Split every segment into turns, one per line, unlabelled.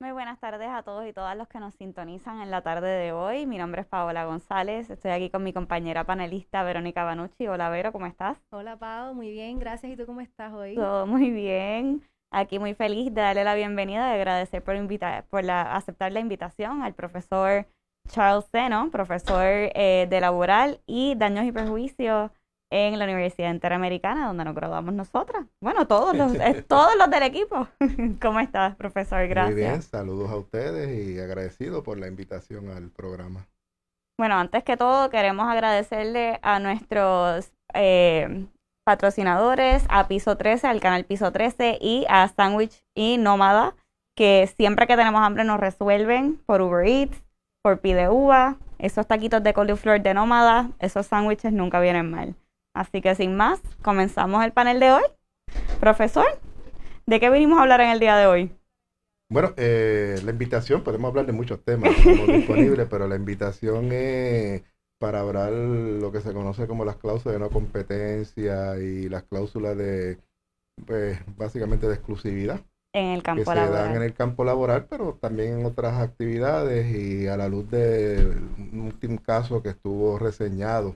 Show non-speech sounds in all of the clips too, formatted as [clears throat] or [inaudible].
Muy buenas tardes a todos y todas los que nos sintonizan en la tarde de hoy. Mi nombre es Paola González. Estoy aquí con mi compañera panelista Verónica Banucci. Hola Vero, ¿cómo estás?
Hola Pao, muy bien, gracias. ¿Y tú cómo estás hoy?
Todo muy bien. Aquí muy feliz de darle la bienvenida y agradecer por, invitar, por la, aceptar la invitación al profesor Charles Seno, profesor eh, de laboral y daños y perjuicios en la Universidad Interamericana, donde nos graduamos nosotras. Bueno, todos los, [laughs] eh, todos los del equipo. [laughs] ¿Cómo estás, profesor? Gracias.
Muy bien, saludos a ustedes y agradecido por la invitación al programa.
Bueno, antes que todo, queremos agradecerle a nuestros eh, patrocinadores, a Piso 13, al canal Piso 13 y a Sandwich y Nómada, que siempre que tenemos hambre nos resuelven por Uber Eats, por Pide Uva, esos taquitos de coliflor de Nómada, esos sándwiches nunca vienen mal. Así que sin más, comenzamos el panel de hoy. Profesor, ¿de qué venimos a hablar en el día de hoy?
Bueno, eh, la invitación, podemos hablar de muchos temas estamos [laughs] disponibles, pero la invitación es para hablar lo que se conoce como las cláusulas de no competencia y las cláusulas de, pues, básicamente de exclusividad.
En el campo
que
laboral.
se dan en el campo laboral, pero también en otras actividades y a la luz de un último caso que estuvo reseñado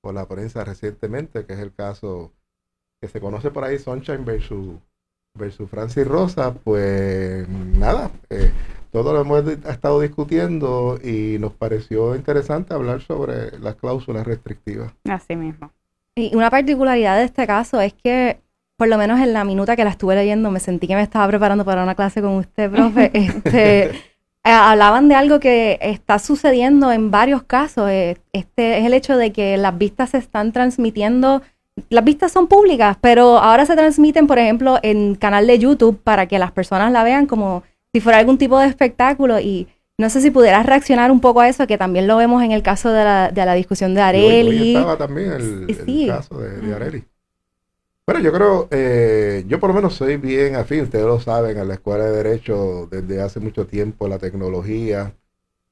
por la prensa recientemente, que es el caso que se conoce por ahí, Sunshine versus, versus Francis Rosa, pues nada, eh, todo lo hemos estado discutiendo y nos pareció interesante hablar sobre las cláusulas restrictivas.
Así mismo.
Y una particularidad de este caso es que, por lo menos en la minuta que la estuve leyendo, me sentí que me estaba preparando para una clase con usted, profe. [laughs] este, hablaban de algo que está sucediendo en varios casos. eh, este es el hecho de que las vistas se están transmitiendo. Las vistas son públicas, pero ahora se transmiten, por ejemplo, en canal de YouTube para que las personas la vean como si fuera algún tipo de espectáculo. Y no sé si pudieras reaccionar un poco a eso, que también lo vemos en el caso de la, de la discusión de
hoy-
Areli.
Hoy, estaba también el,
Sí,
el
sí.
caso de, de Areli. Bueno, yo creo, eh, yo por lo menos soy bien afín, ustedes lo saben, a la Escuela de Derecho desde hace mucho tiempo, la tecnología,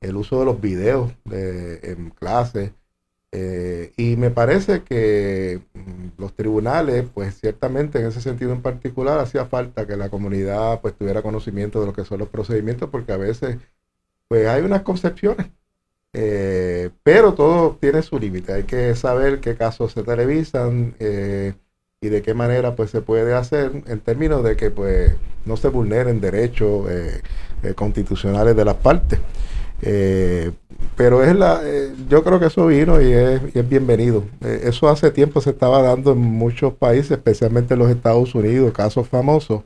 el uso de los videos de, en clase, eh, y me parece que mm, los tribunales, pues ciertamente en ese sentido en particular, hacía falta que la comunidad pues tuviera conocimiento de lo que son los procedimientos, porque a veces pues hay unas concepciones eh, pero todo tiene su límite. Hay que saber qué casos se televisan eh, y de qué manera pues se puede hacer en términos de que pues no se vulneren derechos eh, eh, constitucionales de las partes. Eh, pero es la, eh, yo creo que eso vino y es, y es bienvenido. Eso hace tiempo se estaba dando en muchos países, especialmente en los Estados Unidos, casos famosos.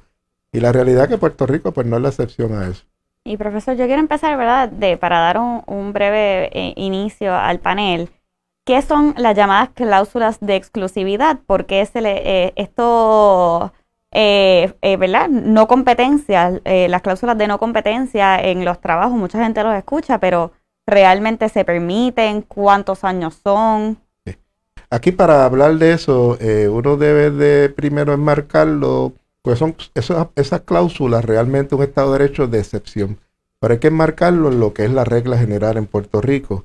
Y la realidad es que Puerto Rico pues no es la excepción a eso.
Y profesor, yo quiero empezar, ¿verdad?, de, para dar un, un breve inicio al panel. ¿Qué son las llamadas cláusulas de exclusividad? ¿Por qué se le, eh, esto, eh, eh, ¿verdad? No competencia, eh, las cláusulas de no competencia en los trabajos, mucha gente los escucha, pero ¿realmente se permiten? ¿Cuántos años son?
Aquí para hablar de eso, eh, uno debe de primero enmarcarlo, pues son esas, esas cláusulas realmente un Estado de Derecho de excepción. Pero hay que enmarcarlo en lo que es la regla general en Puerto Rico.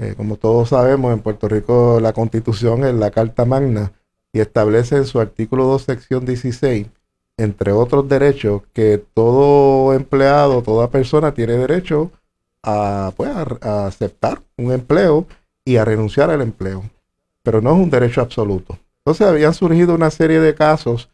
Eh, como todos sabemos, en Puerto Rico la Constitución es la Carta Magna y establece en su artículo 2, sección 16, entre otros derechos, que todo empleado, toda persona tiene derecho a, pues, a- a aceptar un empleo y a renunciar al empleo pero no es un derecho absoluto. Entonces habían surgido una serie de casos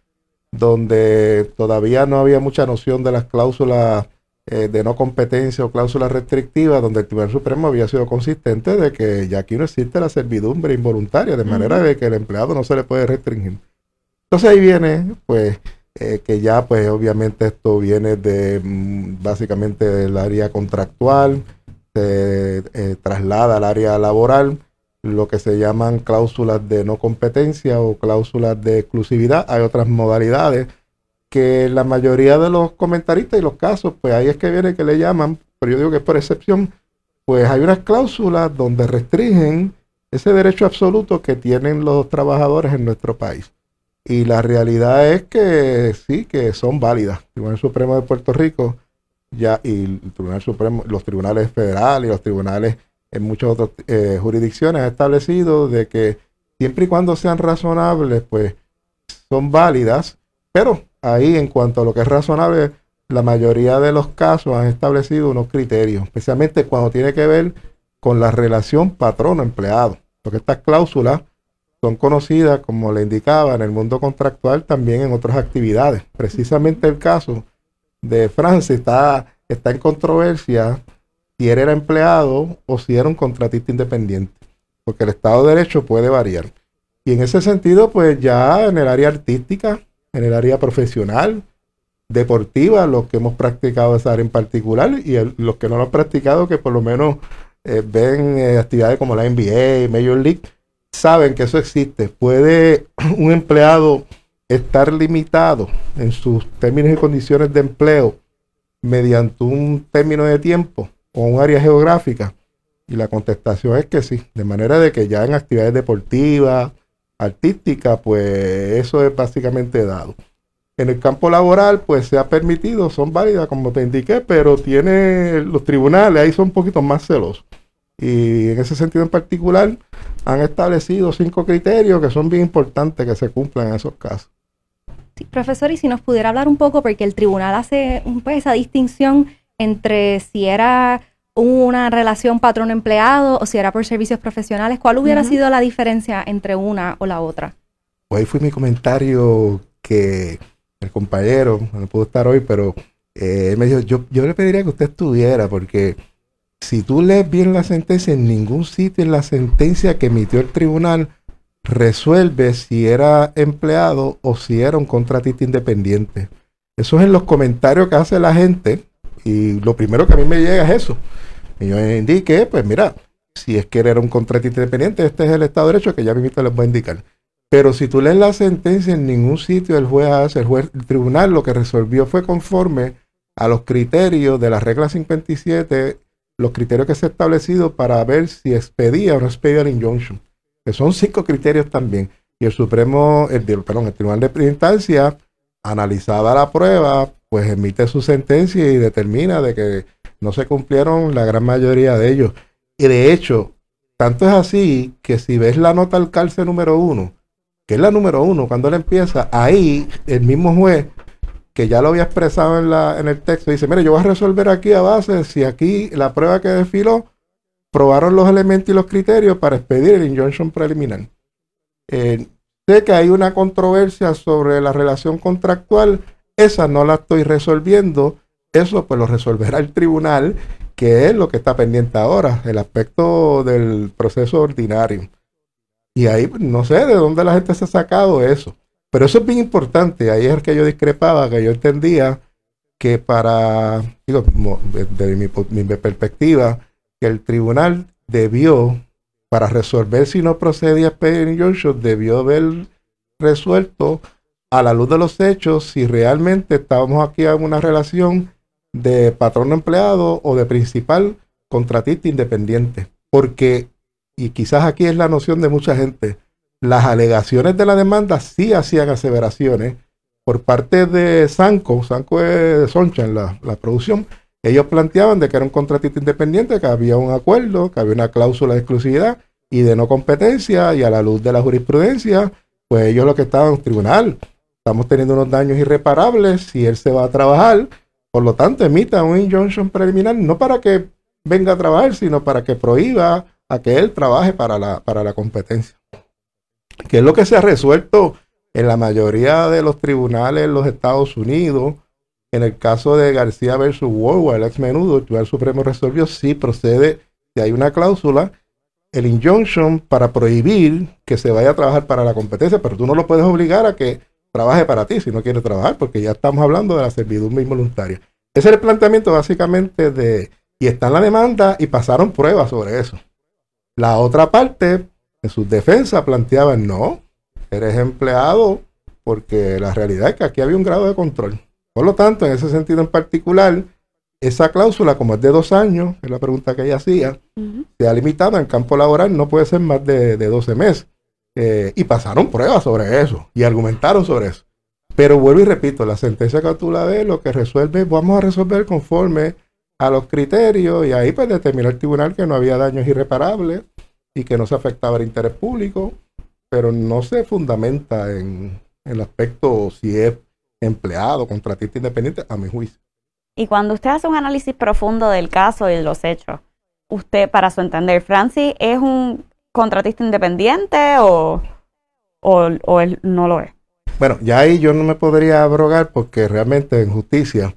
donde todavía no había mucha noción de las cláusulas eh, de no competencia o cláusulas restrictivas, donde el Tribunal Supremo había sido consistente de que ya aquí no existe la servidumbre involuntaria, de manera de que el empleado no se le puede restringir. Entonces ahí viene, pues, eh, que ya, pues, obviamente esto viene de mm, básicamente del área contractual, se eh, traslada al área laboral, lo que se llaman cláusulas de no competencia o cláusulas de exclusividad. Hay otras modalidades que la mayoría de los comentaristas y los casos, pues ahí es que viene que le llaman, pero yo digo que es por excepción, pues hay unas cláusulas donde restringen ese derecho absoluto que tienen los trabajadores en nuestro país. Y la realidad es que sí, que son válidas. El Tribunal Supremo de Puerto Rico ya y el Tribunal Supremo, los tribunales federales y los tribunales en muchas otras eh, jurisdicciones ha establecido de que siempre y cuando sean razonables, pues son válidas, pero ahí en cuanto a lo que es razonable, la mayoría de los casos han establecido unos criterios, especialmente cuando tiene que ver con la relación patrono-empleado, porque estas cláusulas son conocidas, como le indicaba, en el mundo contractual también en otras actividades. Precisamente el caso de Francia está, está en controversia si él era empleado o si era un contratista independiente, porque el Estado de Derecho puede variar. Y en ese sentido, pues ya en el área artística, en el área profesional, deportiva, los que hemos practicado esa área en particular y los que no lo han practicado, que por lo menos eh, ven eh, actividades como la NBA, Major League, saben que eso existe. Puede [clears throat] un empleado estar limitado en sus términos y condiciones de empleo mediante un término de tiempo o un área geográfica. Y la contestación es que sí, de manera de que ya en actividades deportivas, artísticas, pues eso es básicamente dado. En el campo laboral, pues se ha permitido, son válidas, como te indiqué, pero tiene los tribunales, ahí son un poquito más celosos. Y en ese sentido en particular, han establecido cinco criterios que son bien importantes que se cumplan en esos casos.
Sí, profesor, y si nos pudiera hablar un poco, porque el tribunal hace pues, esa distinción entre si era una relación patrón-empleado o si era por servicios profesionales, ¿cuál hubiera sido la diferencia entre una o la otra?
Pues ahí fue mi comentario que el compañero, no pudo estar hoy, pero eh, me dijo, yo, yo le pediría que usted estuviera, porque si tú lees bien la sentencia, en ningún sitio en la sentencia que emitió el tribunal resuelve si era empleado o si era un contratista independiente. Eso es en los comentarios que hace la gente y lo primero que a mí me llega es eso. Y yo indique, pues mira, si es que era un contratista independiente, este es el Estado de Derecho que ya mismo les voy a indicar. Pero si tú lees la sentencia, en ningún sitio el juez hace, el juez, tribunal lo que resolvió fue conforme a los criterios de la regla 57, los criterios que se han establecido para ver si expedía o no expedía la injunction, que son cinco criterios también. Y el Supremo, el, perdón, el Tribunal de Instancia, analizada la prueba, pues emite su sentencia y determina de que no se cumplieron la gran mayoría de ellos. Y de hecho, tanto es así que si ves la nota al cárcel número uno, que es la número uno, cuando él empieza, ahí el mismo juez, que ya lo había expresado en, la, en el texto, dice, mire, yo voy a resolver aquí a base si aquí la prueba que desfiló probaron los elementos y los criterios para expedir el injunction preliminar. Eh, sé que hay una controversia sobre la relación contractual, esa no la estoy resolviendo, eso pues lo resolverá el tribunal, que es lo que está pendiente ahora, el aspecto del proceso ordinario. Y ahí no sé de dónde la gente se ha sacado eso. Pero eso es bien importante. Ahí es que yo discrepaba, que yo entendía que para, digo, desde mi, perspectiva, que el tribunal debió, para resolver si no procedía pedir injunction, debió haber resuelto a la luz de los hechos si realmente estábamos aquí en una relación de patrón empleado o de principal contratista independiente. Porque y quizás aquí es la noción de mucha gente, las alegaciones de la demanda sí hacían aseveraciones por parte de Sanco, Sanco es Soncha en la, producción, ellos planteaban de que era un contratista independiente, que había un acuerdo, que había una cláusula de exclusividad y de no competencia, y a la luz de la jurisprudencia, pues ellos lo que estaban en un tribunal, estamos teniendo unos daños irreparables si él se va a trabajar, por lo tanto emita un injunction preliminar, no para que venga a trabajar, sino para que prohíba a que él trabaje para la, para la competencia. Que es lo que se ha resuelto en la mayoría de los tribunales en los Estados Unidos. En el caso de García versus Worldwide, el ex menudo, el Tribunal Supremo resolvió si procede, si hay una cláusula, el injunction para prohibir que se vaya a trabajar para la competencia, pero tú no lo puedes obligar a que trabaje para ti si no quiere trabajar, porque ya estamos hablando de la servidumbre involuntaria. Ese es el planteamiento básicamente de, y está en la demanda y pasaron pruebas sobre eso. La otra parte, en sus defensas, planteaban, no, eres empleado porque la realidad es que aquí había un grado de control. Por lo tanto, en ese sentido en particular, esa cláusula, como es de dos años, es la pregunta que ella hacía, se ha limitado en campo laboral, no puede ser más de, de 12 meses. Eh, y pasaron pruebas sobre eso y argumentaron sobre eso. Pero vuelvo y repito, la sentencia que tú la ves, lo que resuelve, vamos a resolver conforme a los criterios y ahí pues determinó el tribunal que no había daños irreparables y que no se afectaba el interés público, pero no se fundamenta en, el aspecto si es empleado, contratista independiente, a mi juicio.
Y cuando usted hace un análisis profundo del caso y de los hechos, usted, para su entender, Francis es un contratista independiente o, o, él no lo es?
Bueno, ya ahí yo no me podría abrogar porque realmente en justicia,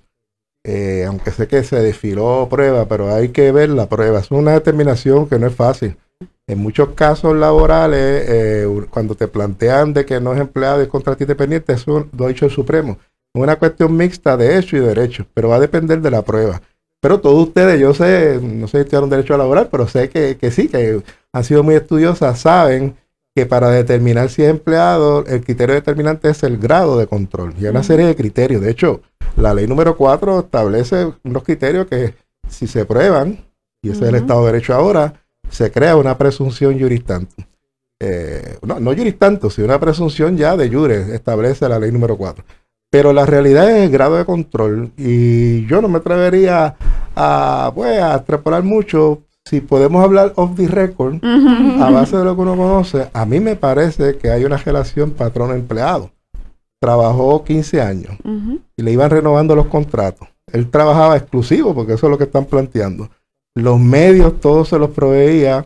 eh, aunque sé que se desfiló prueba, pero hay que ver la prueba. Es una determinación que no es fácil. En muchos casos laborales, eh, cuando te plantean de que no es empleado y es contratista independiente, eso lo ha dicho el Supremo. Es una cuestión mixta de hecho y derecho, pero va a depender de la prueba. Pero todos ustedes, yo sé, no sé si estudiaron derecho laboral, pero sé que, que sí, que han sido muy estudiosas, saben que para determinar si es empleado, el criterio determinante es el grado de control. Y hay una serie de criterios. De hecho, la ley número 4 establece unos criterios que si se prueban, y ese es el Estado de Derecho ahora, se crea una presunción juristante. Eh, no, no juristanto, sino una presunción ya de jure, establece la ley número 4. Pero la realidad es el grado de control y yo no me atrevería a, pues, a extrapolar mucho. Si podemos hablar off the record, [laughs] a base de lo que uno conoce, a mí me parece que hay una relación patrón-empleado. Trabajó 15 años y le iban renovando los contratos. Él trabajaba exclusivo, porque eso es lo que están planteando. Los medios todos se los proveía,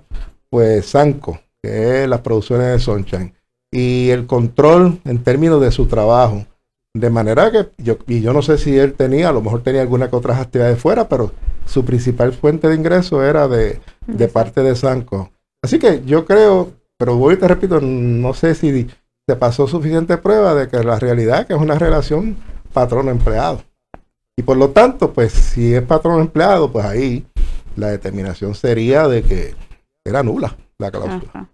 pues, Sanco, que es las producciones de Sunshine. Y el control en términos de su trabajo de manera que yo, y yo no sé si él tenía, a lo mejor tenía alguna que otras actividades fuera, pero su principal fuente de ingreso era de, parte de Sanco. Así que yo creo, pero voy y te repito, no sé si se pasó suficiente prueba de que la realidad es que es una relación patrón-empleado. Y por lo tanto, pues si es patrón-empleado, pues ahí la determinación sería de que era nula la cláusula.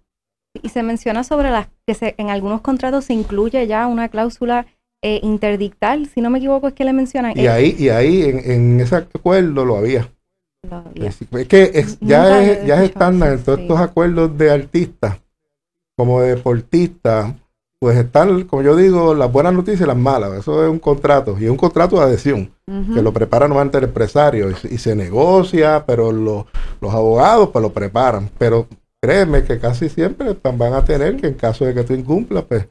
Y se menciona sobre las que se, en algunos contratos se incluye ya una cláusula eh, interdictal, si no me equivoco, es que le mencionan.
Y ahí, y ahí en, ese acuerdo lo había. Es, que ya, es, ya es estándar en todos estos acuerdos de artistas, como de deportistas, pues están, como yo digo, las buenas noticias y las malas. Eso es un contrato, y es un contrato de adhesión, que lo prepara normalmente el empresario, y, se negocia, pero los abogados pues lo preparan. Pero créeme que casi siempre van a tener que en caso de que tú incumplas, pues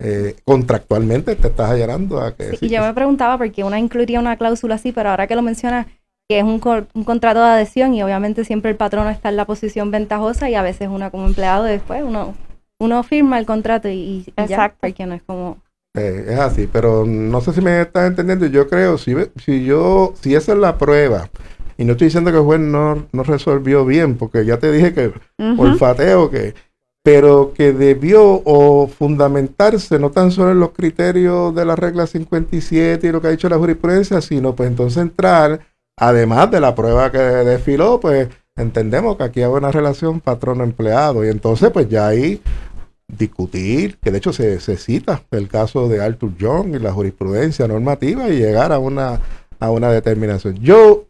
eh, contractualmente te estás allanando a que...
y yo me preguntaba por qué una incluiría una cláusula así, pero ahora que lo mencionas, que es un, un, contrato de adhesión y obviamente siempre el patrono está en la posición ventajosa y a veces uno como empleado después uno uno firma el contrato y, y ya, porque no es como...
Eh, es así, pero no sé si me estás entendiendo. Yo creo, si, si yo, si esa es la prueba, y no estoy diciendo que el juez no, no resolvió bien, porque ya te dije que olfateo que pero que debió o fundamentarse no tan solo en los criterios de la regla 57 y lo que ha dicho la jurisprudencia, sino pues entonces entrar, además de la prueba que desfiló, pues entendemos que aquí hay una relación patrono-empleado y entonces pues ya ahí discutir, que de hecho se, se cita el caso de Arthur Young y la jurisprudencia normativa y llegar a una, a una determinación. Yo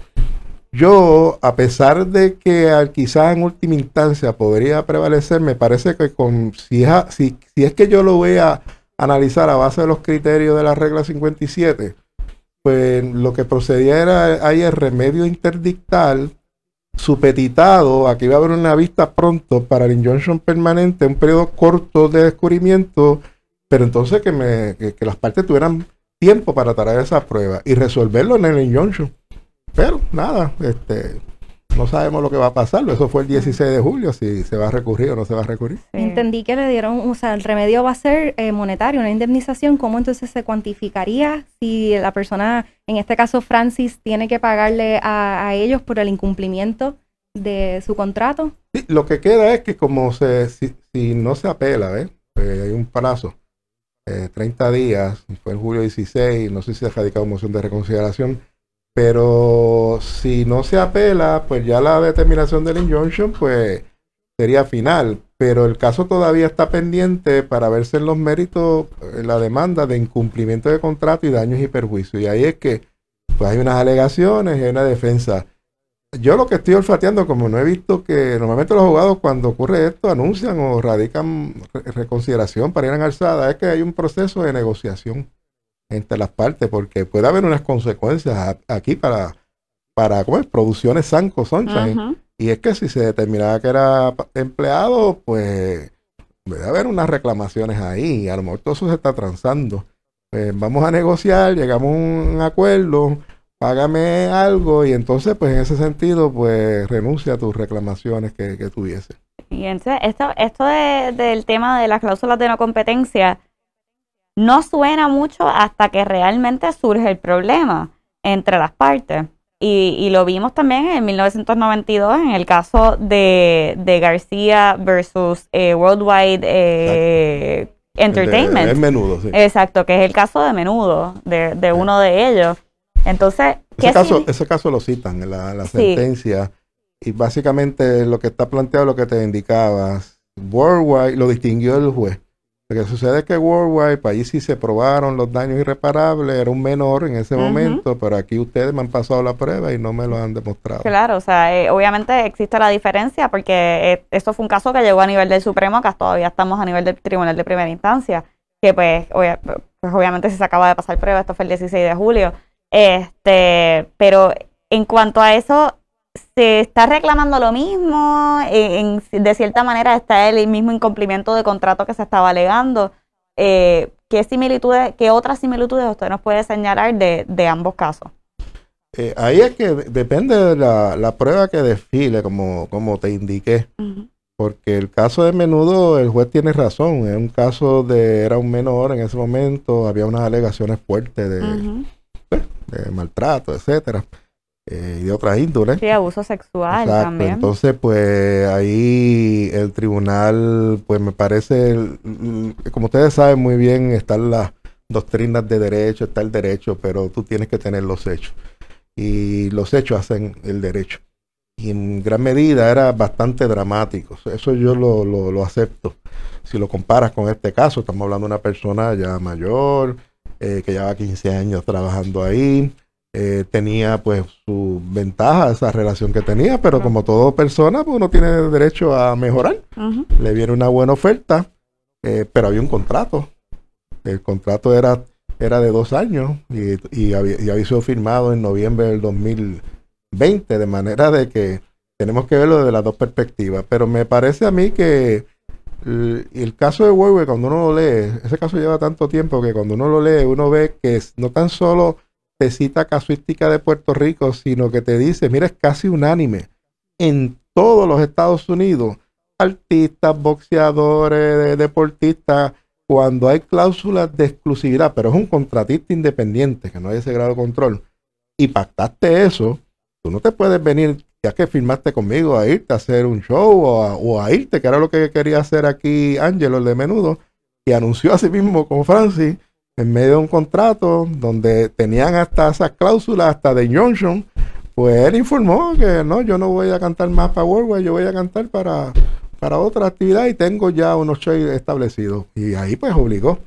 yo, a pesar de que quizás en última instancia podría prevalecer, me parece que con, si, es, si, es que yo lo voy a analizar a base de los criterios de la regla 57, pues lo que procedía era ahí el remedio interdictal supetitado aquí va a haber una vista pronto para el injunction permanente, un periodo corto de descubrimiento, pero entonces que, me, que, las partes tuvieran tiempo para traer esa prueba y resolverlo en el injunction. Pero nada, este, no sabemos lo que va a pasar. Eso fue el 16 de julio, si se va a recurrir o no se va a recurrir.
Entendí que le dieron, o sea, el remedio va a ser eh, monetario, una indemnización. ¿Cómo entonces se cuantificaría si la persona, en este caso Francis, tiene que pagarle a, ellos por el incumplimiento de su contrato?
Sí, lo que queda es que como se, si, no se apela. Pues hay un plazo, eh, 30 días, fue en julio 16, no sé si se ha radicado moción de reconsideración pero si no se apela, pues ya la determinación del injunction pues sería final. Pero el caso todavía está pendiente para verse en los méritos eh, la demanda de incumplimiento de contrato y daños y perjuicios. Y ahí es que pues hay unas alegaciones y una defensa. Yo lo que estoy olfateando, como no he visto que normalmente los abogados cuando ocurre esto anuncian o radican reconsideración para ir en alzada, es que hay un proceso de negociación entre las partes, porque puede haber unas consecuencias aquí para, para ¿cómo es? producciones Sanco Sunshine. Y es que si se determinaba que era empleado, pues debe haber unas reclamaciones ahí. A lo mejor todo eso se está transando. Pues vamos a negociar, llegamos a un acuerdo, págame algo y entonces pues en ese sentido pues renuncia a tus reclamaciones que, que tuviese.
Y entonces esto, esto de- del tema de las cláusulas de no competencia no suena mucho hasta que realmente surge el problema entre las partes. Y, y lo vimos también en 1992 en el caso de, de García versus eh, Worldwide eh, Entertainment.
Es menudo, sí.
Exacto, que es el caso de menudo, de, de uno de ellos. Entonces, ¿qué
Ese caso, ese caso lo citan en la, la
Sí.
sentencia y básicamente lo que está planteado, lo que te indicabas, Worldwide lo distinguió el juez. Lo que sucede es que Worldwide, para allí sí se probaron los daños irreparables, era un menor en ese momento, pero aquí ustedes me han pasado la prueba y no me lo han demostrado.
Claro, o sea, eh, obviamente existe la diferencia porque eh, esto fue un caso que llegó a nivel del Supremo, que todavía estamos a nivel del Tribunal de Primera Instancia, que pues, obvia- pues obviamente si se acaba de pasar prueba, esto fue el 16 de julio, este, pero en cuanto a eso, se está reclamando lo mismo, en- en- de cierta manera está el mismo incumplimiento de contrato que se estaba alegando. Eh, ¿Qué similitudes, qué otras similitudes usted nos puede señalar de, de ambos casos?
Eh, ahí es que de- depende de la, la prueba que desfile, como, como te indiqué. Porque el caso de menudo, el juez tiene razón. Es un caso de, era un menor en ese momento, había unas alegaciones fuertes de, de maltrato, etcétera, eh, y de otras índoles.
Sí, abuso sexual
Exacto.
también.
Entonces, pues ahí el tribunal, pues me parece, el- como ustedes saben muy bien, están las doctrinas de derecho, está el derecho, pero tú tienes que tener los hechos. Y los hechos hacen el derecho. Y en gran medida era bastante dramático. Eso yo lo, lo, lo acepto. Si lo comparas con este caso, estamos hablando de una persona ya mayor, eh, que lleva 15 años trabajando ahí, eh, tenía pues su ventaja, esa relación que tenía, pero como toda persona, pues uno tiene derecho a mejorar. Le viene una buena oferta, eh, pero había un contrato. El contrato era, era de dos años y, y había, y había sido firmado en noviembre del 2020, de manera de que tenemos que verlo desde las dos perspectivas. Pero me parece a mí que el, el caso de Huawei, cuando uno lo lee, ese caso lleva tanto tiempo que cuando uno lo lee, uno ve que no tan solo te cita casuística de Puerto Rico, sino que te dice, mira, es casi unánime. En todos los Estados Unidos, artistas, boxeadores, de- deportistas, cuando hay cláusulas de exclusividad, pero es un contratista independiente, que no hay ese grado de control, y pactaste eso, tú no te puedes venir, ya que firmaste conmigo, a irte a hacer un show o a, irte, que era lo que quería hacer aquí Ángelo, el de menudo, y anunció a sí mismo con Francis en medio de un contrato donde tenían hasta esas cláusulas, hasta de Johnson, pues él informó que no, yo no voy a cantar más para Worldwide, yo voy a cantar para, para otra actividad y tengo ya unos shows establecidos. Y ahí pues obligó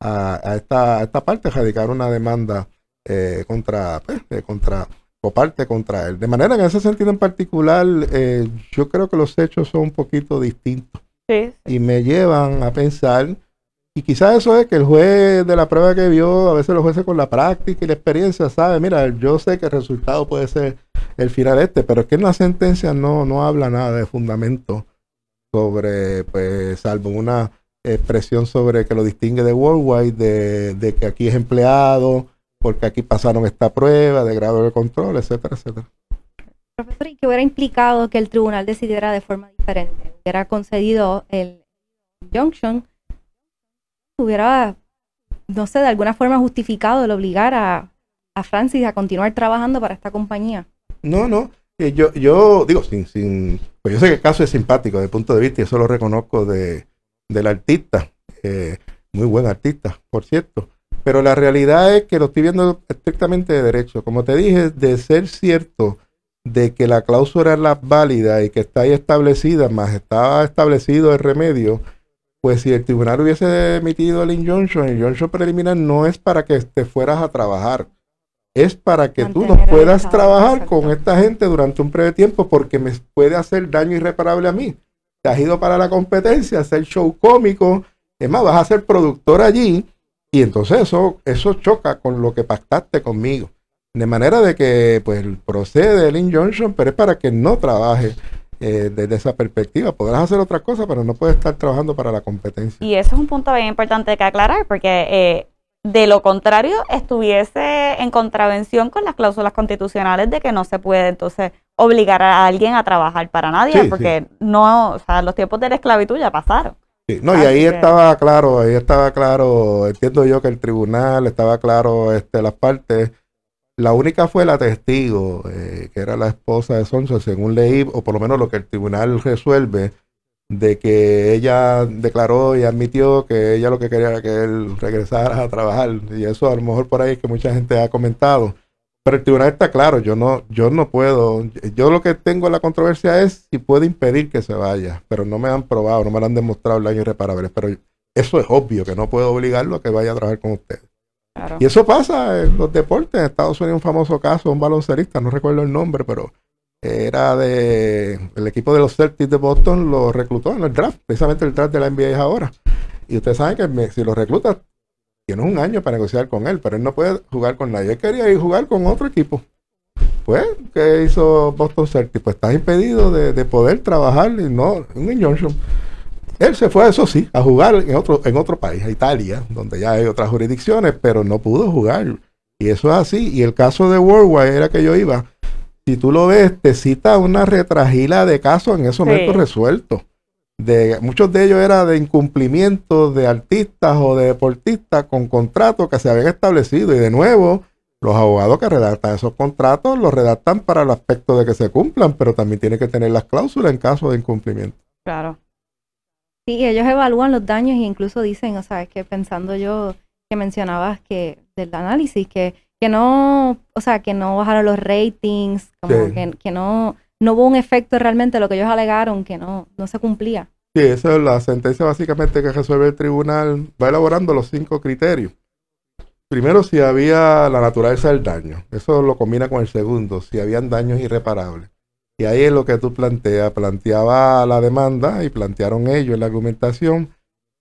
a, a esta, a esta parte a radicar una demanda eh, contra, pues, eh, contra, o parte contra él. De manera que en ese sentido en particular, eh, yo creo que los hechos son un poquito distintos
Sí,
y me llevan a pensar, y quizás eso es que el juez de la prueba que vio, a veces los jueces con la práctica y la experiencia sabe, mira, yo sé que el resultado puede ser el final este, pero es que en la sentencia no, no habla nada de fundamento sobre, pues, salvo una expresión sobre que lo distingue de Worldwide, de, de que aquí es empleado, porque aquí pasaron esta prueba de grado de control, etcétera, etcétera.
Profesor, ¿y qué hubiera implicado que el tribunal decidiera de forma diferente? Hubiera concedido el injunction, hubiera, no sé, de alguna forma justificado el obligar a, a Francis a continuar trabajando para esta compañía.
No, no. eh, yo, yo digo, sin, sin, pues yo sé que el caso es simpático desde el punto de vista, y eso lo reconozco de, del artista, eh, muy buen artista, por cierto. Pero la realidad es que lo estoy viendo estrictamente de derecho. Como te dije, de ser cierto de que la cláusula es la válida y que está ahí establecida, más estaba establecido el remedio, pues si el tribunal hubiese emitido el injunction, el injunction preliminar no es para que te fueras a trabajar, es para que tú no puedas
estado,
trabajar
exacto.
con esta gente durante un breve tiempo porque me puede hacer daño irreparable a mí. Te has ido para la competencia, hacer show cómico, es más, vas a ser productor allí y entonces eso, eso choca con lo que pactaste conmigo. De manera de que pues procede el injunction, pero es para que no trabaje eh, desde esa perspectiva. Podrás hacer otra cosa, pero no puedes estar trabajando para la competencia.
Y eso es un punto bien importante que aclarar, porque eh, de lo contrario estuviese en contravención con las cláusulas constitucionales de que no se puede entonces obligar a alguien a trabajar para nadie, porque no, o sea, los tiempos de la esclavitud ya pasaron.
Sí, no, y ahí estaba claro, ahí estaba claro, entiendo yo que el tribunal estaba claro, este, las partes, la única fue la testigo, eh, que era la esposa de Sonso, según leí, o por lo menos lo que el tribunal resuelve, de que ella declaró y admitió que ella lo que quería era que él regresara a trabajar. Y eso a lo mejor por ahí es que mucha gente ha comentado. Pero el tribunal está claro, yo no, yo no puedo, yo lo que tengo en la controversia es si puede impedir que se vaya, pero no me han probado, no me han demostrado el daño irreparable, pero eso es obvio, que no puedo obligarlo a que vaya a trabajar con ustedes. Y eso pasa en los deportes, en Estados Unidos un famoso caso, un baloncerista, no recuerdo el nombre, pero era de el equipo de los Celtics de Boston lo reclutó en el draft, precisamente el draft de la NBA es ahora. Y ustedes saben que si lo reclutas, tienes un año para negociar con él, pero él no puede jugar con nadie. Él quería ir a jugar con otro equipo. Pues, ¿qué hizo Boston Celtics? Pues está impedido de, poder trabajar y no, un injunction. Él se fue, eso sí, a jugar en otro, en otro país, a Italia, donde ya hay otras jurisdicciones, pero no pudo jugar. Y eso es así. Y el caso de Worldwide era que yo iba si tú lo ves, te cita una retragila de casos en esos momentos resueltos. De, muchos de ellos eran de incumplimiento de artistas o de deportistas con contratos que se habían establecido. Y de nuevo, los abogados que redactan esos contratos los redactan para el aspecto de que se cumplan, pero también tienen que tener las cláusulas en caso de incumplimiento.
Claro.
Sí, ellos evalúan los daños e incluso dicen, o sea, es que pensando yo que mencionabas que del análisis, que que no, o sea, que no bajaron los ratings, como que, no, no hubo un efecto realmente lo que ellos alegaron, que no, no se cumplía.
Sí, esa es la sentencia básicamente que resuelve el tribunal, va elaborando los cinco criterios. Primero, si había la naturaleza del daño, eso lo combina con el segundo, si habían daños irreparables. Y ahí es lo que tú planteas, planteaba la demanda y plantearon ellos la argumentación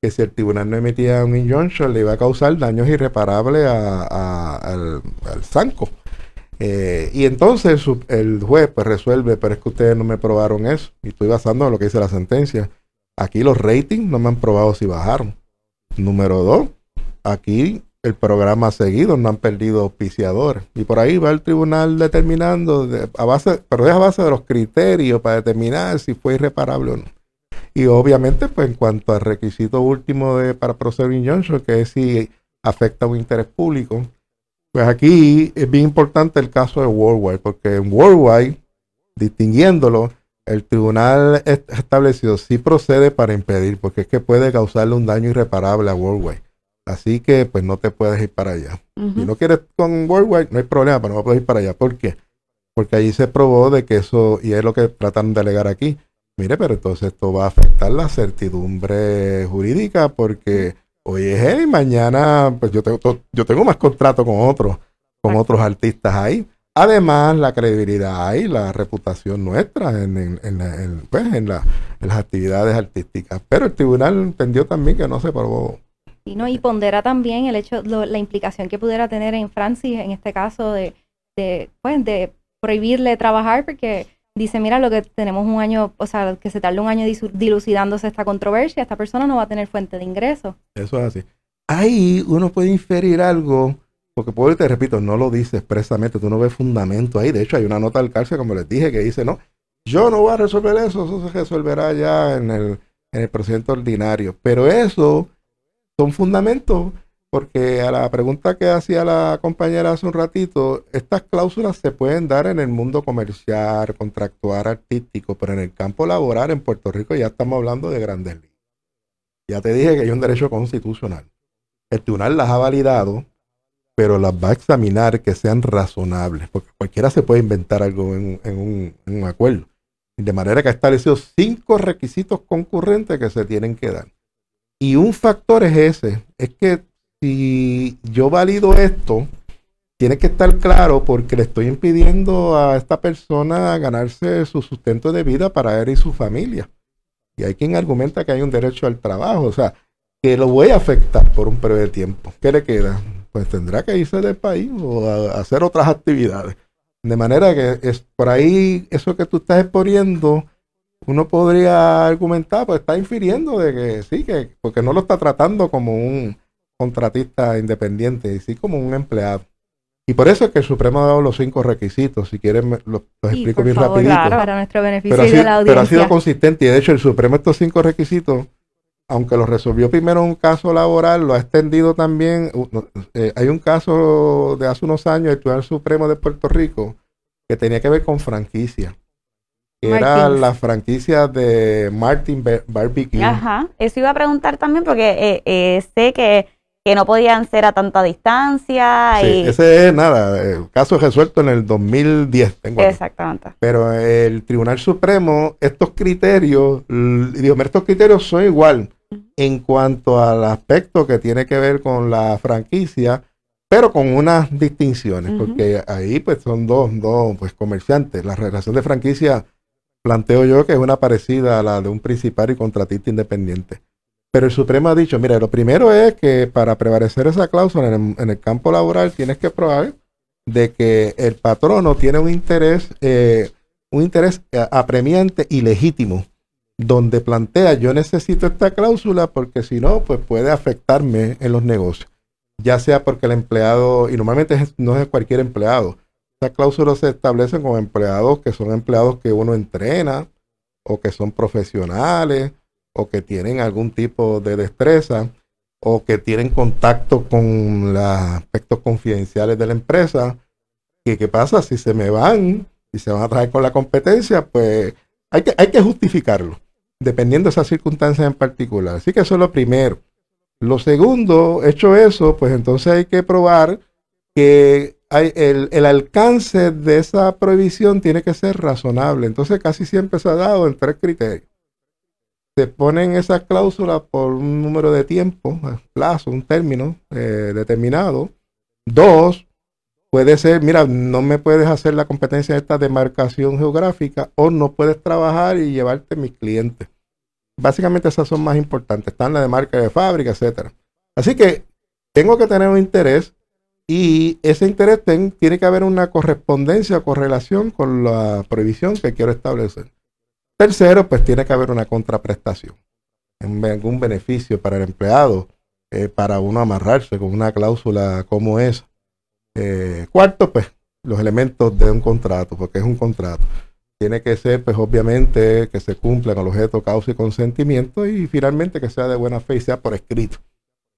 que si el tribunal no emitía un injunction le iba a causar daños irreparables al, al Sanco. Eh, y entonces el juez pues resuelve, pero es que ustedes no me probaron eso. Y estoy basando en lo que dice la sentencia. Aquí los ratings no me han probado si bajaron. Número dos, aquí el programa seguido, no han perdido auspiciadores. Y por ahí va el tribunal determinando, a base, pero es a base de los criterios para determinar si fue irreparable o no. Y obviamente, pues en cuanto al requisito último de, para proceder injunction, que es si afecta a un interés público, pues aquí es bien importante el caso de Worldwide, porque en Worldwide, distinguiéndolo, el tribunal estableció si procede para impedir, porque es que puede causarle un daño irreparable a Worldwide. Así que pues no te puedes ir para allá. Si no quieres con Worldwide, no hay problema, pero no puedes ir para allá. ¿Por qué? Porque allí se probó de que eso, y es lo que tratan de alegar aquí, Mire, pero entonces esto va a afectar la certidumbre jurídica porque hoy es él y mañana pues yo tengo, yo tengo más contrato con otros, con otros artistas ahí. Además, la credibilidad y la reputación nuestra en, en, en, pues, en, las actividades artísticas. Pero el tribunal entendió también que no se probó.
Y, no, y pondera también el hecho, la implicación que pudiera tener en Francis, en este caso, de, de, pues, de prohibirle trabajar, porque dice, mira, lo que tenemos un año, o sea, que se tarde un año dilucidándose esta controversia, esta persona no va a tener fuente de ingreso.
Eso es así. Ahí uno puede inferir algo, porque puedo te repito, no lo dice expresamente, tú no ves fundamento ahí. De hecho, hay una nota del cárcel, como les dije, que dice, no, yo no voy a resolver eso, eso se resolverá ya en el, en el procedimiento ordinario. Pero eso son fundamentos porque a la pregunta que hacía la compañera hace un ratito, estas cláusulas se pueden dar en el mundo comercial, contractual, artístico, pero en el campo laboral en Puerto Rico ya estamos hablando de grandes ligas. Ya te dije que hay un derecho constitucional. El tribunal las ha validado, pero las va a examinar que sean razonables, porque cualquiera se puede inventar algo en, un, en un acuerdo. De manera que ha establecido cinco requisitos concurrentes que se tienen que dar. Y un factor es ese, es que si yo valido esto, tiene que estar claro porque le estoy impidiendo a esta persona ganarse su sustento de vida para él y su familia. Y hay quien argumenta que hay un derecho al trabajo, o sea, que lo voy a afectar por un de tiempo. ¿Qué le queda? Pues tendrá que irse del país o hacer otras actividades. De manera que es por ahí eso que tú estás exponiendo, uno podría argumentar, pues está infiriendo de que sí, que porque no lo está tratando como un contratista independiente, y sí como un empleado. Y por eso es que el Supremo ha dado los cinco requisitos. Si quieren, me- los, los explico
por
bien
favor,
rapidito.
claro, para nuestro beneficio
Pero sido,
la
pero ha
audiencia.
sido consistente y de hecho el Supremo estos cinco requisitos, aunque los resolvió primero en un caso laboral, lo ha extendido también. eh, hay un caso de hace unos años Tribunal Supremo de Puerto Rico que tenía que ver con franquicia. Que era la franquicia de Martin Bar- Barbecue.
Ajá, eso iba a preguntar también porque eh, eh, sé que, que no podían ser a tanta distancia
Sí,
y...
ese es nada, el caso resuelto en el 2010. Tengo aquí.
Exactamente.
Pero el Tribunal Supremo, estos criterios, digo, estos criterios son igual en cuanto al aspecto que tiene que ver con la franquicia, pero con unas distinciones, porque ahí pues son dos, dos pues comerciantes. La relación de franquicia planteo yo que es una parecida a la de un principal y contratista independiente. Pero el Supremo ha dicho, mira, lo primero es que para prevalecer esa cláusula en el, campo laboral tienes que probar de que el patrono tiene un interés, eh, un interés eh, apremiante y legítimo, donde plantea yo necesito esta cláusula porque si no, pues puede afectarme en los negocios, ya sea porque el empleado, y normalmente no es cualquier empleado, estas cláusulas se establecen con empleados que son empleados que uno entrena o que son profesionales o que tienen algún tipo de destreza o que tienen contacto con los aspectos confidenciales de la empresa. ¿Y qué pasa? Si se me van y se van a traer con la competencia, pues hay que, hay que justificarlo, dependiendo de esas circunstancias en particular. Así que eso es lo primero. Lo segundo, hecho eso, pues entonces hay que probar que el, alcance de esa prohibición tiene que ser razonable. Entonces casi siempre se ha dado en tres criterios. Se ponen esas cláusulas por un número de tiempo, plazo, un término eh, determinado. Dos, puede ser, mira, no me puedes hacer la competencia de esta demarcación geográfica o no puedes trabajar y llevarte mis clientes. Básicamente esas son más importantes. Están la de marca de fábrica, etcétera. Así que tengo que tener un interés y ese interés tiene que haber una correspondencia o correlación con la prohibición que quiero establecer. Tercero, pues tiene que haber una contraprestación, algún beneficio para el empleado, eh, para uno amarrarse con una cláusula como esa. Eh, cuarto, pues los elementos de un contrato, porque es un contrato. Tiene que ser, pues obviamente, que se cumpla con el objeto, causa y consentimiento y finalmente que sea de buena fe y sea por escrito.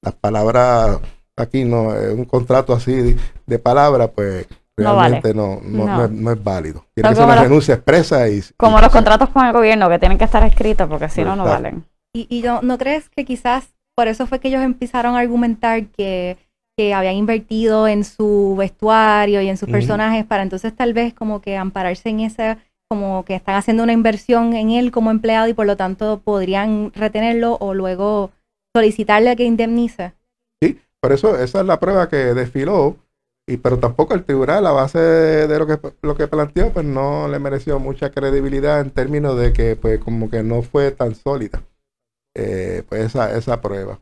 Las palabras, aquí no, eh, un contrato así de, de palabra, pues
No vale.
realmente no, no,
No.
no es, no es válido. Tiene que ser una
los-
renuncia expresa y...
Como
y-
los contratos con el gobierno que tienen que estar escritos porque si no, no valen.
Y, y no, ¿no crees que quizás por eso fue que ellos empezaron a argumentar que, que habían invertido en su vestuario y en sus personajes para entonces tal vez como que ampararse en ese, como que están haciendo una inversión en él como empleado y por lo tanto podrían retenerlo o luego solicitarle a que indemnice?
Por eso esa es la prueba que desfiló, y pero tampoco el tribunal, a base de lo que, lo que planteó, pues no le mereció mucha credibilidad en términos de que pues como que no fue tan sólida eh, pues esa, esa prueba.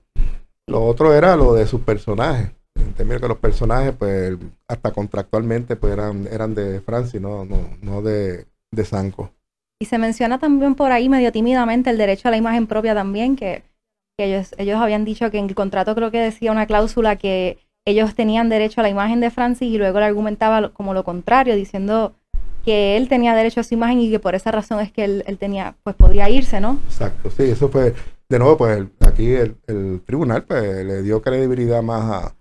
Lo otro era lo de sus personajes, en términos que los personajes pues hasta contractualmente pues eran, eran de Francia y no, no, no de, de Sanco.
Y se menciona también por ahí medio tímidamente el derecho a la imagen propia también, que, que ellos, ellos habían dicho que en el contrato creo que decía una cláusula que ellos tenían derecho a la imagen de Francis y luego le argumentaba como lo contrario, diciendo que él tenía derecho a su imagen y que por esa razón es que él, él tenía, pues podía irse, ¿no?
Exacto, sí, eso fue, de nuevo, pues el- aquí el, el tribunal pues le dio credibilidad más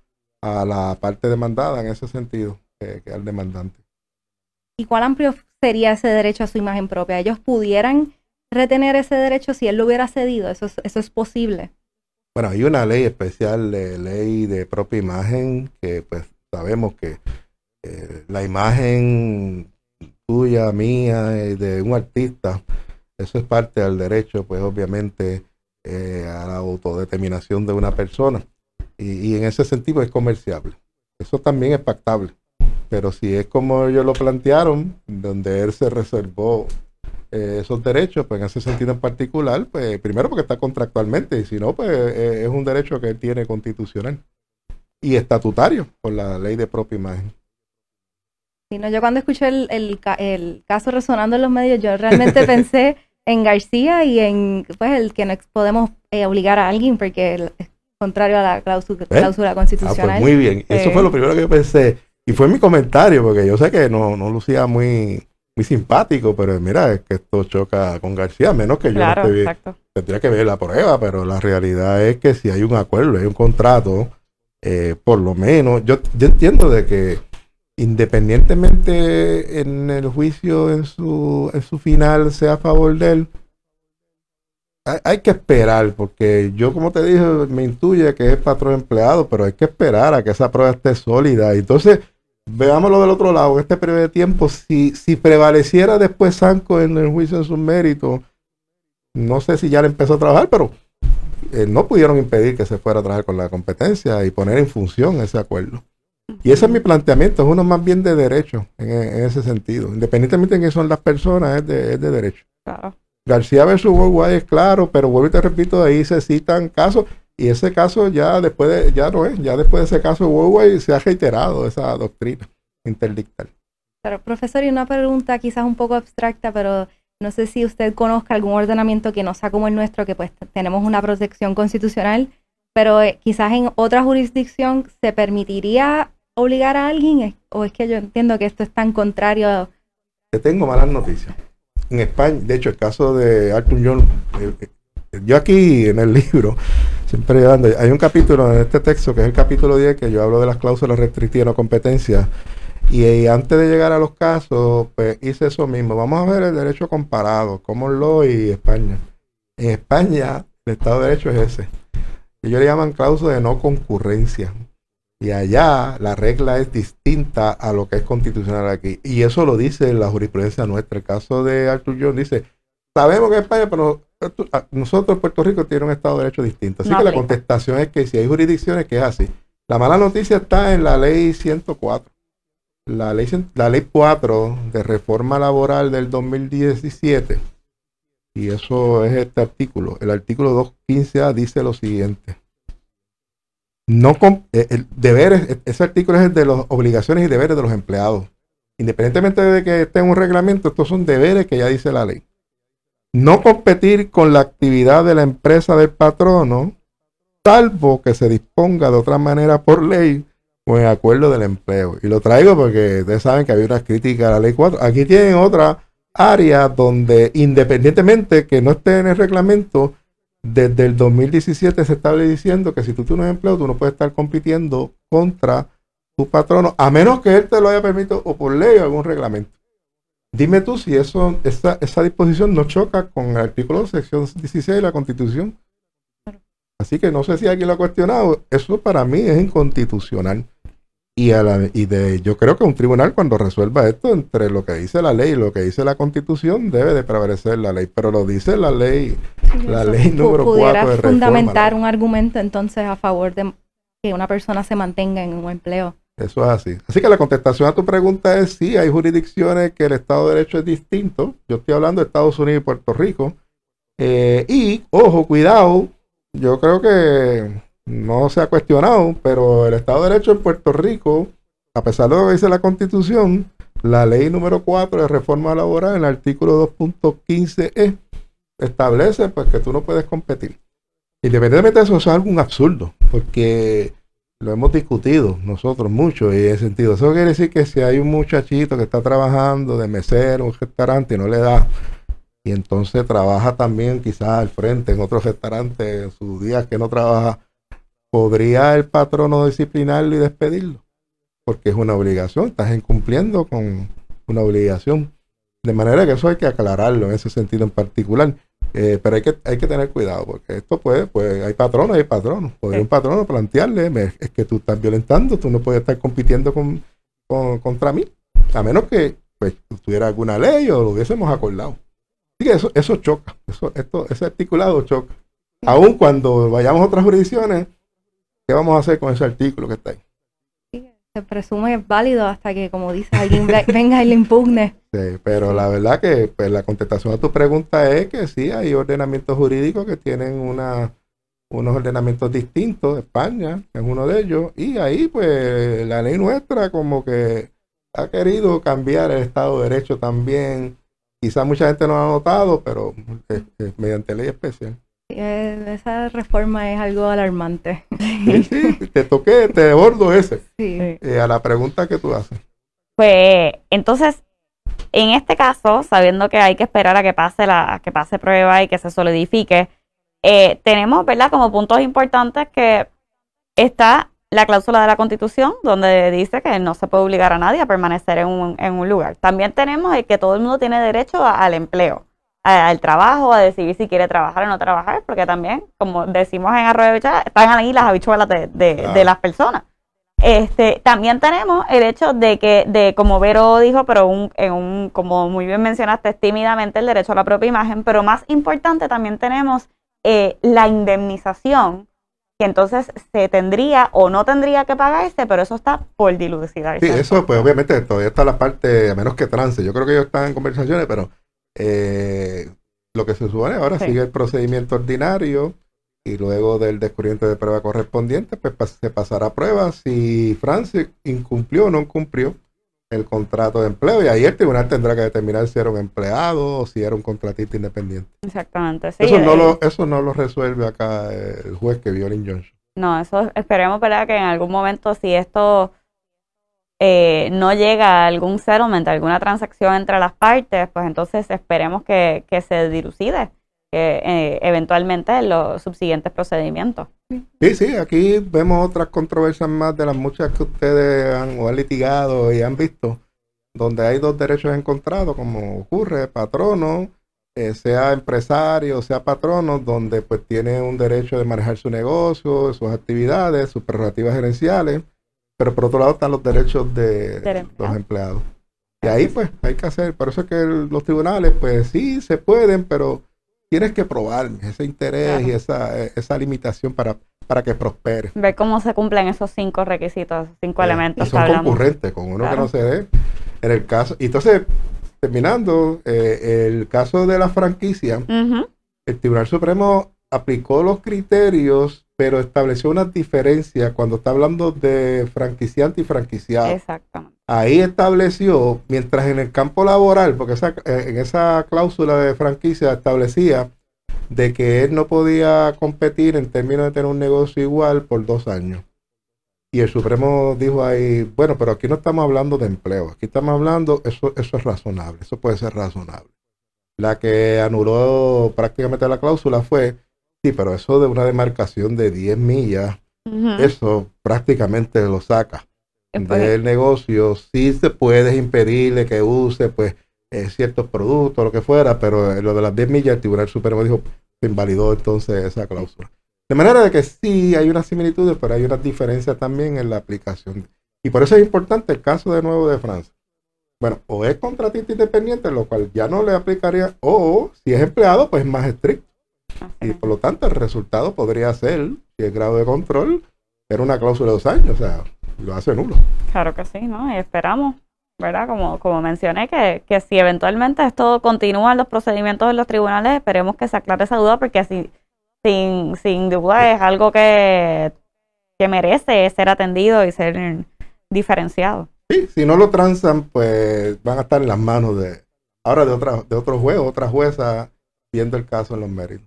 a, a la parte demandada en ese sentido que, que al demandante.
¿Y cuál amplio sería ese derecho a su imagen propia? ¿Ellos pudieran retener ese derecho si él lo hubiera cedido? Eso es, eso es posible.
Bueno, hay una ley especial de ley de propia imagen que pues sabemos que eh, la imagen tuya, mía, y de un artista, eso es parte del derecho, pues obviamente eh, a la autodeterminación de una persona. Y, y en ese sentido es comerciable. Eso también es pactable. Pero si es como ellos lo plantearon, donde él se reservó eh, esos derechos, pues en ese sentido en particular, pues primero porque está contractualmente y si no, pues eh, es un derecho que él tiene constitucional y estatutario por la ley de propia imagen.
Sí, no, yo cuando escuché el, el, el caso resonando en los medios, yo realmente [laughs] pensé en García y en pues el que no podemos eh, obligar a alguien porque el- contrario a la cláusula,
¿Eh? Ah, pues
constitucional.
muy bien. Eso
Eh,
fue lo primero que yo pensé. Y fue mi comentario, porque yo sé que no, no lucía muy, muy simpático, pero mira, es que esto choca con García, a menos que yo
Claro,
no esté
exacto.
Tendría que ver la prueba, pero la realidad es que si hay un acuerdo, hay un contrato, eh, por lo menos, yo, yo entiendo de que independientemente en el juicio, en su, en su final, sea a favor de él, hay, hay que esperar, porque yo, como te dije, me intuye que es patrón empleado, pero hay que esperar a que esa prueba esté sólida. Entonces, veámoslo del otro lado, en este periodo de tiempo, si, si prevaleciera después Sanco en el juicio en sus méritos, no sé si ya le empezó a trabajar, pero eh, no pudieron impedir que se fuera a trabajar con la competencia y poner en función ese acuerdo. Y ese es mi planteamiento, es uno más bien de derecho en, en ese sentido. Independientemente de que son las personas, es de, es de derecho.
Claro.
García versus Worldwide es claro, pero vuelvo y te repito, ahí se citan casos y ese caso ya después de, ya no es, ya después de ese caso Worldwide se ha reiterado esa doctrina interdictal.
Pero, profesor, y una pregunta quizás un poco abstracta, pero no sé si usted conozca algún ordenamiento que no sea como el nuestro, que pues tenemos una protección constitucional, pero eh, quizás en otra jurisdicción se permitiría obligar a alguien, ¿Es- o es que yo entiendo que esto es tan contrario a...
Te tengo malas noticias. En España, de hecho, el caso de Arthur John, yo aquí en el libro, siempre ando, hay un capítulo en este texto que es el capítulo 10 que yo hablo de las cláusulas restrictivas no competencia. Y, eh, antes de llegar a los casos, pues hice eso mismo. Vamos a ver el derecho comparado, common law y España. En España, el Estado de Derecho es ese. Ellos le llaman cláusula de no concurrencia. Y allá la regla es distinta a lo que es constitucional aquí. Y eso lo dice la jurisprudencia nuestra. El caso de Arthur John dice, sabemos que España, pero nosotros Puerto Rico tiene un Estado de Derecho distinto. Así
No
que la contestación es que si hay jurisdicciones que es así. La mala noticia está en la ley 104. La ley, la ley 4 de reforma laboral del 2017. Y eso es este artículo. El artículo 215A dice lo siguiente. No eh, el deberes, e- ese artículo es el de las obligaciones y deberes de los empleados. Independientemente de que esté en un reglamento, estos son deberes que ya dice la ley. No competir con la actividad de la empresa del patrono, salvo que se disponga de otra manera por ley o en acuerdo del empleo. Y lo traigo porque ustedes saben que había unas críticas a la ley 4. Aquí tienen otra área donde independientemente que no esté en el reglamento, desde el 2017 se está diciendo que si tú tienes empleo, tú no puedes estar compitiendo contra tu patrono, a menos que él te lo haya permitido o por ley o algún reglamento. Dime tú si eso, esa, esa disposición no choca con el artículo sección 16 de la Constitución. Así que no sé si alguien lo ha cuestionado. Eso para mí es inconstitucional. Y, a la- y de, yo creo que un tribunal cuando resuelva esto entre lo que dice la ley y lo que dice la Constitución debe de prevalecer la ley. Pero lo dice la ley La ley número
pudiera
cuatro de reforma,
fundamentar
¿no?
un argumento entonces a favor de que una persona se mantenga en un empleo.
Eso es así. Así que la contestación a tu pregunta es sí, hay jurisdicciones que el Estado de Derecho es distinto. Yo estoy hablando de Estados Unidos y Puerto Rico. Eh, y, ojo, cuidado, yo creo que no se ha cuestionado, pero el Estado de Derecho en Puerto Rico, a pesar de lo que dice la Constitución, la ley número 4 de reforma laboral, en el artículo 2.15e, establece pues, que tú no puedes competir. Independientemente de eso, eso es algo absurdo, porque lo hemos discutido nosotros mucho y en sentido. Eso quiere decir que si hay un muchachito que está trabajando de mesero en un restaurante y no le da, y entonces trabaja también quizás al frente en otro restaurante en sus días que no trabaja, ¿podría el patrono disciplinarlo y despedirlo? Porque es una obligación, estás incumpliendo con una obligación. De manera que eso hay que aclararlo en ese sentido en particular. Eh, pero hay que, hay que tener cuidado, porque esto puede, pues hay patronos y hay patronos. Podría
Sí.
un patrono plantearle, "Me- es que tú estás violentando, tú no puedes estar compitiendo con, con- contra mí, a menos que pues, tuviera alguna ley o lo hubiésemos acordado. Así que eso, eso choca, eso, esto, ese articulado choca. Aun cuando vayamos a otras jurisdicciones, ¿qué vamos a hacer con ese artículo que está ahí?
Se presume válido hasta que, como dice, alguien ve- [laughs] venga y le impugne.
Sí, pero la verdad que pues, la contestación a tu pregunta es que sí, hay ordenamientos jurídicos que tienen una, unos ordenamientos distintos. España es uno de ellos. Y ahí, pues, la ley nuestra como que ha querido cambiar el Estado de Derecho también. Quizás mucha gente no lo ha notado, pero es- es mediante ley especial.
Eh, esa reforma es algo alarmante.
Sí, sí, te toqué, te bordo ese.
Sí.
Eh, a la pregunta que tú haces.
Pues entonces, en este caso, sabiendo que hay que esperar a que pase la, a que pase prueba y que se solidifique, eh, tenemos, ¿verdad? Como puntos importantes que está la cláusula de la Constitución, donde dice que no se puede obligar a nadie a permanecer en un, en un lugar. También tenemos el que todo el mundo tiene derecho a- al empleo, al trabajo, a decidir si quiere trabajar o no trabajar, porque también, como decimos en Arroyo de Bichuela, están ahí las habichuelas de, de-
Claro.
de las personas. Este, también tenemos el hecho de que, de como Vero dijo, pero un, en un, como muy bien mencionaste, tímidamente el derecho a la propia imagen, pero más importante también tenemos eh, la indemnización, que entonces se tendría o no tendría que pagarse, pero eso está por dilucidarse.
Sí, eso pues obviamente todavía está la parte, a menos que trance. Yo creo que ellos están en conversaciones, pero eh, lo que se supone ahora
Sí.
sigue el procedimiento ordinario y luego del descubrimiento de prueba correspondiente, pues se pasará a prueba si Francis incumplió o no cumplió el contrato de empleo y ahí el tribunal tendrá que determinar si era un empleado o si era un contratista independiente.
Exactamente. Sí,
eso, no
eh,
lo, eso no lo resuelve acá el juez que vio el injunction.
No, eso esperemos, ¿verdad? Que en algún momento, si esto eh, no llega a algún settlement, alguna transacción entre las partes, pues entonces esperemos que, que se dilucide que, eh, eventualmente en los subsiguientes procedimientos.
Sí, sí, aquí vemos otras controversias más de las muchas que ustedes han, o han litigado y han visto, donde hay dos derechos encontrados, como ocurre, patrono, eh, sea empresario, sea patrono, donde pues tiene un derecho de manejar su negocio, sus actividades, sus prerrogativas gerenciales, pero por otro lado están los derechos de los
empleado.
empleados. Y ahí pues hay que hacer, por eso es que el- los tribunales pues sí se pueden, pero tienes que probar ese interés
Claro.
y esa, eh, esa limitación para, para que prospere.
Ver cómo se cumplen esos cinco requisitos, esos cinco
Eh,
elementos
y son concurrentes con uno que no se dé. En el caso, y entonces, terminando, eh, el caso de la franquicia, el Tribunal Supremo aplicó los criterios, pero estableció una diferencia cuando está hablando de franquiciante y franquiciado.
Exactamente.
Ahí estableció, mientras en el campo laboral, porque esa, eh, en esa cláusula de franquicia establecía de que él no podía competir en términos de tener un negocio igual por dos años. Y el Supremo dijo ahí, bueno, pero aquí no estamos hablando de empleo, aquí estamos hablando, eso, eso es razonable, eso puede ser razonable. La que anuló prácticamente la cláusula fue, sí, pero eso de una demarcación de 10 millas, eso prácticamente lo saca
Eh,
del negocio, sí se puede impedirle que use pues eh, ciertos productos, lo que fuera, pero en lo de las 10 millas el Tribunal Supremo dijo se invalidó entonces esa cláusula. De manera de que sí hay unas similitudes, pero hay unas diferencias también en la aplicación. Y por eso es importante el caso de nuevo de Francia. Bueno, o es contratista independiente, lo cual ya no le aplicaría, o si es empleado, pues es más estricto.
Así
Y por lo tanto el resultado podría ser, si el grado de control era una cláusula de dos años, o sea, lo hace nulo.
Claro que sí, ¿no? Y esperamos, ¿verdad? Como, como mencioné, que, que si eventualmente esto continúa en los procedimientos de los tribunales, esperemos que se aclare esa duda, porque si, sin, sin duda es algo que, que merece ser atendido y ser diferenciado.
Sí, si no lo transan, pues van a estar en las manos de ahora de otra, de otro juez, otra jueza viendo el caso en los méritos.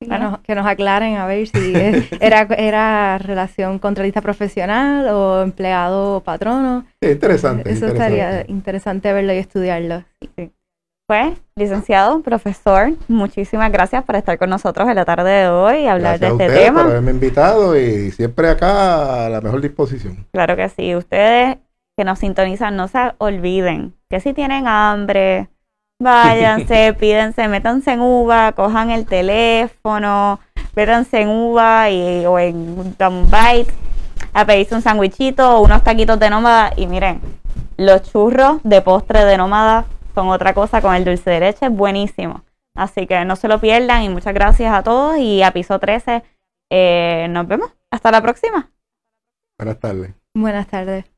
Que nos, que nos aclaren a ver si es- [laughs] era, era relación contratista profesional o empleado o patrono.
Sí, interesante.
Eso
interesante.
estaría interesante verlo y estudiarlo.
Pues, licenciado, profesor, muchísimas gracias por estar con nosotros en la tarde de hoy y hablar
Gracias a
de este
ustedes
tema.
por haberme invitado y siempre acá a la mejor disposición.
Claro que sí. Ustedes que nos sintonizan, no se olviden que si tienen hambre, váyanse, [laughs] pídense, métanse en uva, cojan el teléfono, métanse en uva y, o en un bite a pedirse un sandwichito o unos taquitos de nómada. Y miren, los churros de postre de nómada son otra cosa con el dulce de leche, buenísimo. Así que no se lo pierdan y muchas gracias a todos y a piso 13. eh, nos vemos. Hasta la próxima.
Buenas tardes.
Buenas tardes.